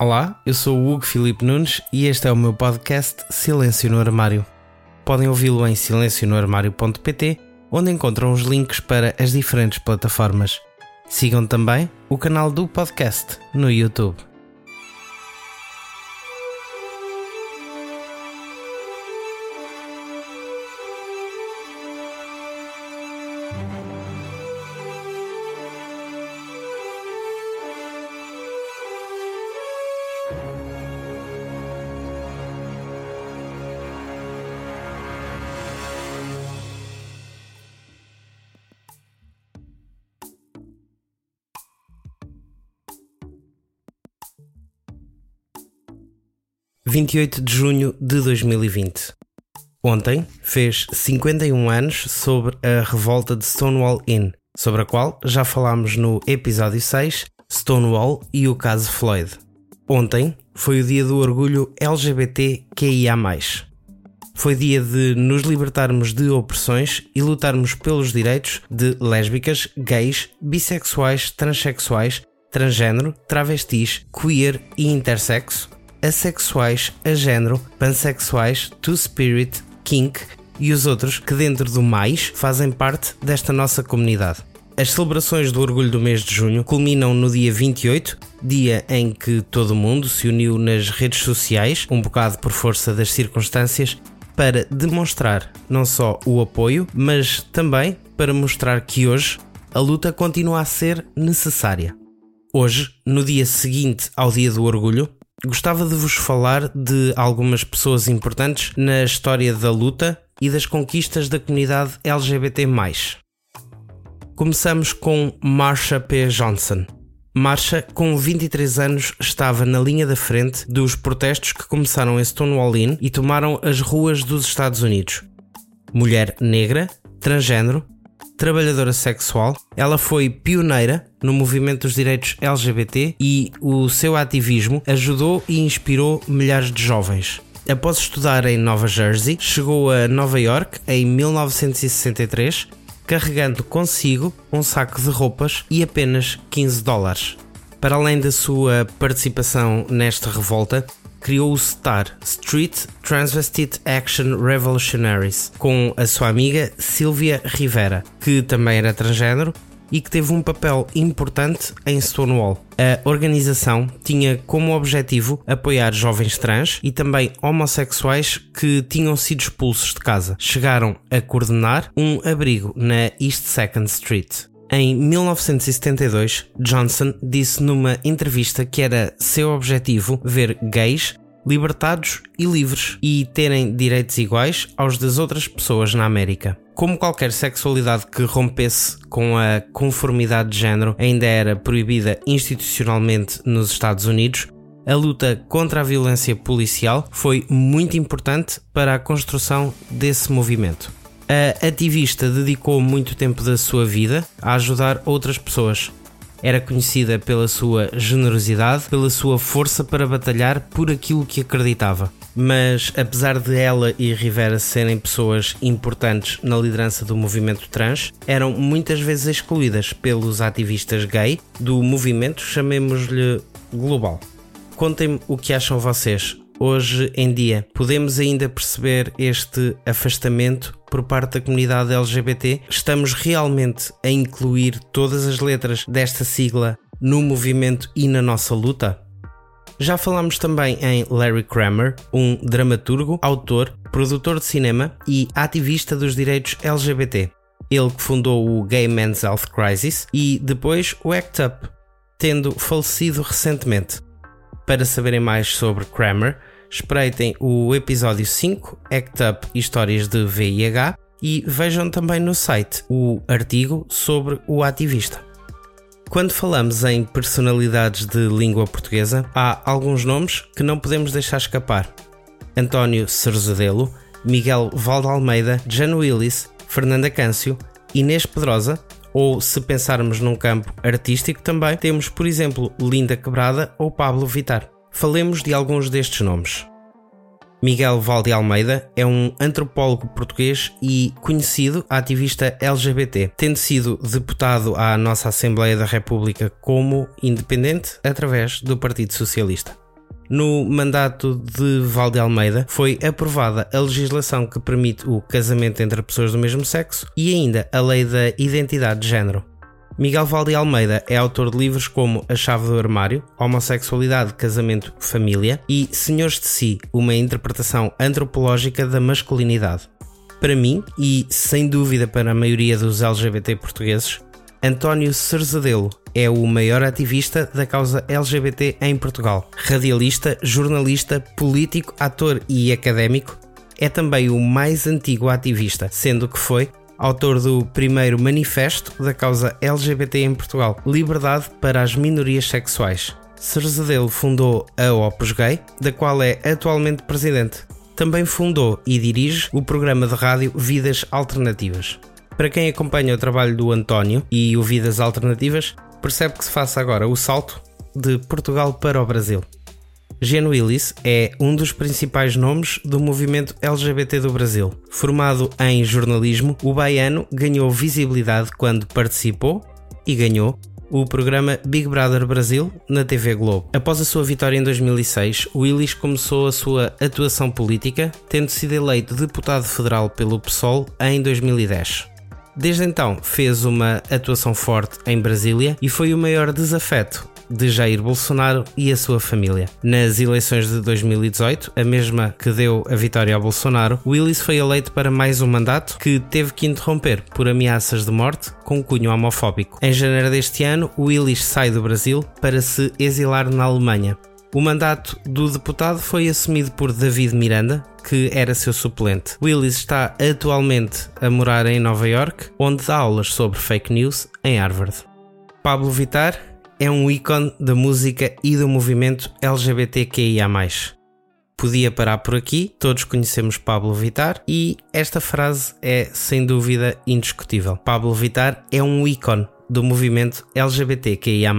Olá, eu sou o Hugo Filipe Nunes e este é o meu podcast Silêncio no Armário. Podem ouvi-lo em silencionoarmário.pt, onde encontram os links para as diferentes plataformas. Sigam também o canal do podcast no YouTube. 28 de junho de 2020. Ontem fez 51 anos sobre a revolta de Stonewall Inn, sobre a qual já falámos no episódio 6, Stonewall e o caso Floyd. Ontem foi o dia do orgulho LGBTQIA. Foi dia de nos libertarmos de opressões e lutarmos pelos direitos de lésbicas, gays, bissexuais, transexuais, transgênero, travestis, queer e intersexo assexuais, agénero, pansexuais, two-spirit, kink e os outros que, dentro do mais, fazem parte desta nossa comunidade. As celebrações do Orgulho do mês de junho culminam no dia 28, dia em que todo mundo se uniu nas redes sociais, um bocado por força das circunstâncias, para demonstrar não só o apoio, mas também para mostrar que hoje a luta continua a ser necessária. Hoje, no dia seguinte ao Dia do Orgulho, Gostava de vos falar de algumas pessoas importantes na história da luta e das conquistas da comunidade LGBT. Começamos com Marsha P. Johnson. Marsha, com 23 anos, estava na linha da frente dos protestos que começaram em Stonewall Inn e tomaram as ruas dos Estados Unidos. Mulher negra, transgênero, trabalhadora sexual, ela foi pioneira no movimento dos direitos LGBT e o seu ativismo ajudou e inspirou milhares de jovens. Após estudar em Nova Jersey, chegou a Nova York em 1963, carregando consigo um saco de roupas e apenas 15 dólares. Para além da sua participação nesta revolta, criou o STAR, Street Transvestite Action Revolutionaries, com a sua amiga Silvia Rivera, que também era transgênero e que teve um papel importante em Stonewall. A organização tinha como objetivo apoiar jovens trans e também homossexuais que tinham sido expulsos de casa. Chegaram a coordenar um abrigo na East Second Street. Em 1972, Johnson disse numa entrevista que era seu objetivo ver gays libertados e livres e terem direitos iguais aos das outras pessoas na América. Como qualquer sexualidade que rompesse com a conformidade de género ainda era proibida institucionalmente nos Estados Unidos, a luta contra a violência policial foi muito importante para a construção desse movimento. A ativista dedicou muito tempo da sua vida a ajudar outras pessoas. Era conhecida pela sua generosidade, pela sua força para batalhar por aquilo que acreditava. Mas, apesar de ela e Rivera serem pessoas importantes na liderança do movimento trans, eram muitas vezes excluídas pelos ativistas gay do movimento, chamemos-lhe global. Contem-me o que acham vocês hoje em dia. Podemos ainda perceber este afastamento por parte da comunidade LGBT? Estamos realmente a incluir todas as letras desta sigla no movimento e na nossa luta? Já falámos também em Larry Kramer, um dramaturgo, autor, produtor de cinema e ativista dos direitos LGBT. Ele que fundou o Gay Men's Health Crisis e depois o ACT UP, tendo falecido recentemente. Para saberem mais sobre Kramer, espreitem o episódio 5, ACT UP Histórias de VIH, e vejam também no site o artigo sobre o ativista. Quando falamos em personalidades de língua portuguesa, há alguns nomes que não podemos deixar escapar: António Cerzadelo, Miguel Valdalmeida, Jan Willis, Fernanda Câncio, Inês Pedrosa, ou se pensarmos num campo artístico também, temos, por exemplo, Linda Quebrada ou Pablo Vitar. Falemos de alguns destes nomes. Miguel Valde Almeida é um antropólogo português e conhecido ativista LGBT, tendo sido deputado à nossa Assembleia da República como independente através do Partido Socialista. No mandato de Valde Almeida foi aprovada a legislação que permite o casamento entre pessoas do mesmo sexo e ainda a lei da identidade de género. Miguel Valde Almeida é autor de livros como A Chave do Armário, Homossexualidade, Casamento, Família e Senhores de Si, uma interpretação antropológica da masculinidade. Para mim, e sem dúvida para a maioria dos LGBT portugueses, António Cerzadelo é o maior ativista da causa LGBT em Portugal. Radialista, jornalista, político, ator e académico, é também o mais antigo ativista, sendo que foi autor do primeiro manifesto da causa LGBT em Portugal, Liberdade para as Minorias Sexuais. Cerzadelo fundou a Opus Gay, da qual é atualmente presidente. Também fundou e dirige o programa de rádio Vidas Alternativas. Para quem acompanha o trabalho do António e o Vidas Alternativas, percebe que se faça agora o salto de Portugal para o Brasil. Gen Willis é um dos principais nomes do movimento LGBT do Brasil. Formado em jornalismo, o baiano ganhou visibilidade quando participou e ganhou o programa Big Brother Brasil na TV Globo. Após a sua vitória em 2006, Willis começou a sua atuação política, tendo sido eleito deputado federal pelo PSOL em 2010. Desde então fez uma atuação forte em Brasília e foi o maior desafeto de Jair Bolsonaro e a sua família. Nas eleições de 2018, a mesma que deu a vitória ao Bolsonaro, Willis foi eleito para mais um mandato que teve que interromper por ameaças de morte com cunho homofóbico. Em janeiro deste ano, Willis sai do Brasil para se exilar na Alemanha. O mandato do deputado foi assumido por David Miranda, que era seu suplente. Willis está atualmente a morar em Nova York, onde dá aulas sobre fake news em Harvard. Pablo Vittar é um ícone da música e do movimento LGBTQIA. Podia parar por aqui, todos conhecemos Pablo Vittar e esta frase é sem dúvida indiscutível. Pablo Vittar é um ícone do movimento LGBTQIA.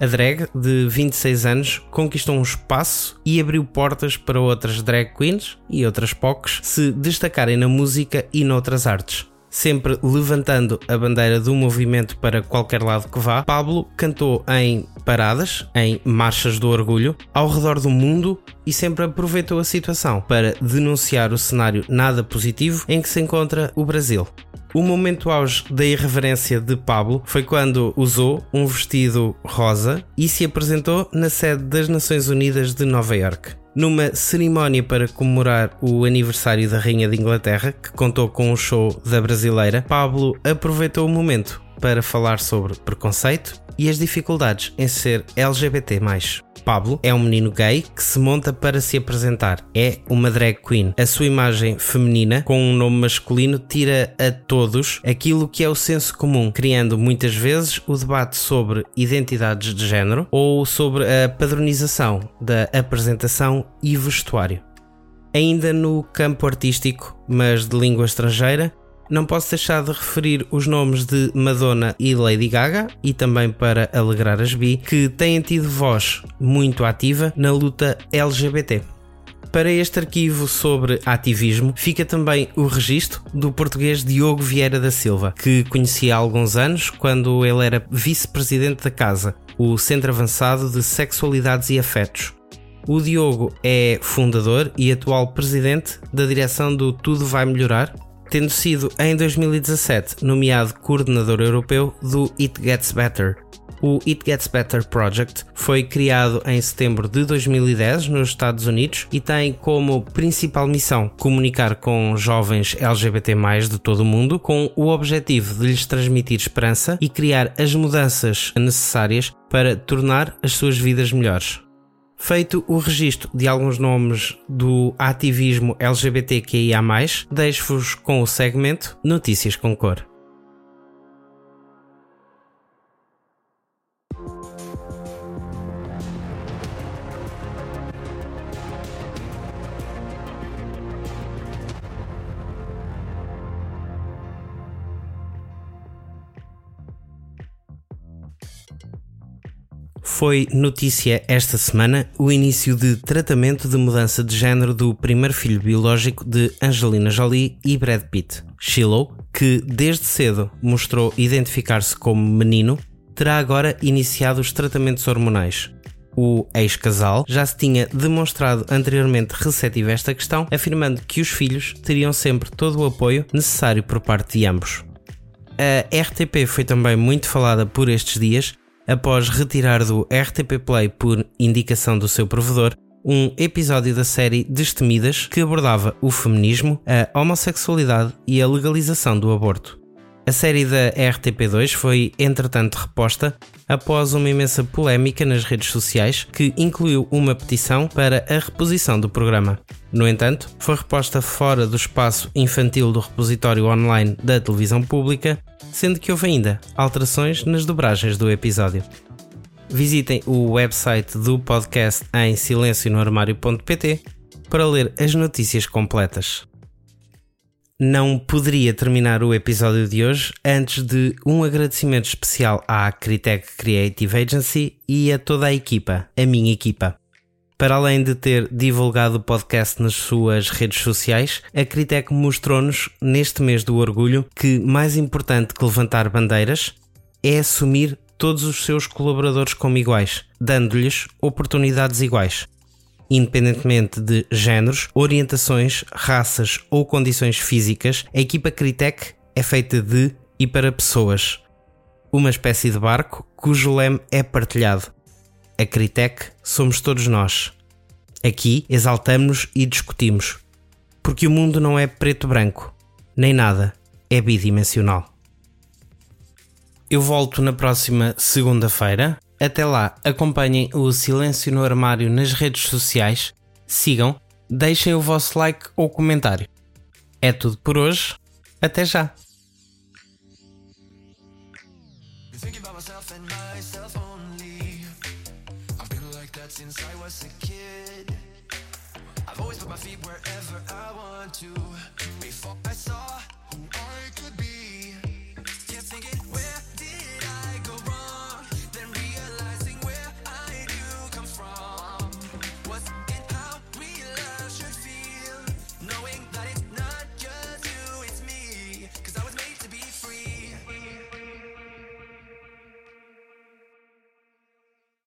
A drag, de 26 anos, conquistou um espaço e abriu portas para outras drag queens e outras POCs se destacarem na música e noutras artes. Sempre levantando a bandeira do movimento para qualquer lado que vá, Pablo cantou em paradas, em marchas do orgulho, ao redor do mundo e sempre aproveitou a situação para denunciar o cenário nada positivo em que se encontra o Brasil. O momento auge da irreverência de Pablo foi quando usou um vestido rosa e se apresentou na sede das Nações Unidas de Nova York. Numa cerimónia para comemorar o aniversário da Rainha de Inglaterra, que contou com um show da brasileira, Pablo aproveitou o momento para falar sobre preconceito e as dificuldades em ser LGBT. Pablo é um menino gay que se monta para se apresentar. É uma drag queen. A sua imagem feminina, com um nome masculino, tira a todos aquilo que é o senso comum, criando muitas vezes o debate sobre identidades de género ou sobre a padronização da apresentação e vestuário. Ainda no campo artístico, mas de língua estrangeira, não posso deixar de referir os nomes de Madonna e Lady Gaga, e também para alegrar as bi, que têm tido voz muito ativa na luta LGBT. Para este arquivo sobre ativismo, fica também o registro do português Diogo Vieira da Silva, que conheci há alguns anos quando ele era vice-presidente da Casa, o Centro Avançado de Sexualidades e Afetos. O Diogo é fundador e atual presidente da direção do Tudo Vai Melhorar, tendo sido em 2017 nomeado coordenador europeu do It Gets Better. O It Gets Better Project foi criado em setembro de 2010 nos Estados Unidos e tem como principal missão comunicar com jovens LGBT de todo o mundo com o objetivo de lhes transmitir esperança e criar as mudanças necessárias para tornar as suas vidas melhores. Feito o registro de alguns nomes do ativismo LGBTQIA, deixo-vos com o segmento Notícias com Cor. Foi notícia esta semana o início de tratamento de mudança de género do primeiro filho biológico de Angelina Jolie e Brad Pitt. Shiloh, que desde cedo mostrou identificar-se como menino, terá agora iniciado os tratamentos hormonais. O ex-casal já se tinha demonstrado anteriormente receptivo a esta questão, afirmando que os filhos teriam sempre todo o apoio necessário por parte de ambos. A RTP foi também muito falada por estes dias, após retirar do RTP Play por indicação do seu provedor um episódio da série Destemidas que abordava o feminismo, a homossexualidade e a legalização do aborto. A série da RTP2 foi, entretanto, reposta após uma imensa polémica nas redes sociais que incluiu uma petição para a reposição do programa. No entanto, foi reposta fora do espaço infantil do repositório online da televisão pública, sendo que houve ainda alterações nas dobragens do episódio. Visitem o website do podcast em silencionoarmário.pt para ler as notícias completas não poderia terminar o episódio de hoje antes de um agradecimento especial à Critec Creative Agency e a toda a equipa, a minha equipa. Para além de ter divulgado o podcast nas suas redes sociais, a Critec mostrou-nos, neste mês do orgulho, que mais importante que levantar bandeiras é assumir todos os seus colaboradores como iguais, dando-lhes oportunidades iguais independentemente de géneros, orientações, raças ou condições físicas, a equipa Critec é feita de e para pessoas. Uma espécie de barco cujo leme é partilhado. A Critec somos todos nós. Aqui exaltamos-nos e discutimos, porque o mundo não é preto-branco, nem nada, é bidimensional. Eu volto na próxima segunda-feira até lá, acompanhem o Silêncio no Armário nas redes sociais, sigam, deixem o vosso like ou comentário. É tudo por hoje, até já!